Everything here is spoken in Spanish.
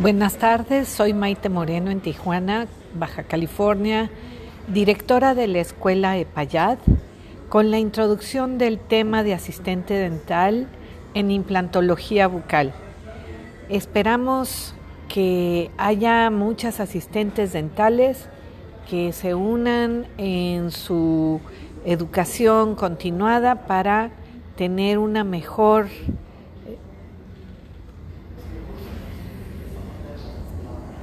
Buenas tardes, soy Maite Moreno en Tijuana, Baja California, directora de la escuela EPAYAD, con la introducción del tema de asistente dental en implantología bucal. Esperamos que haya muchas asistentes dentales que se unan en su educación continuada para tener una mejor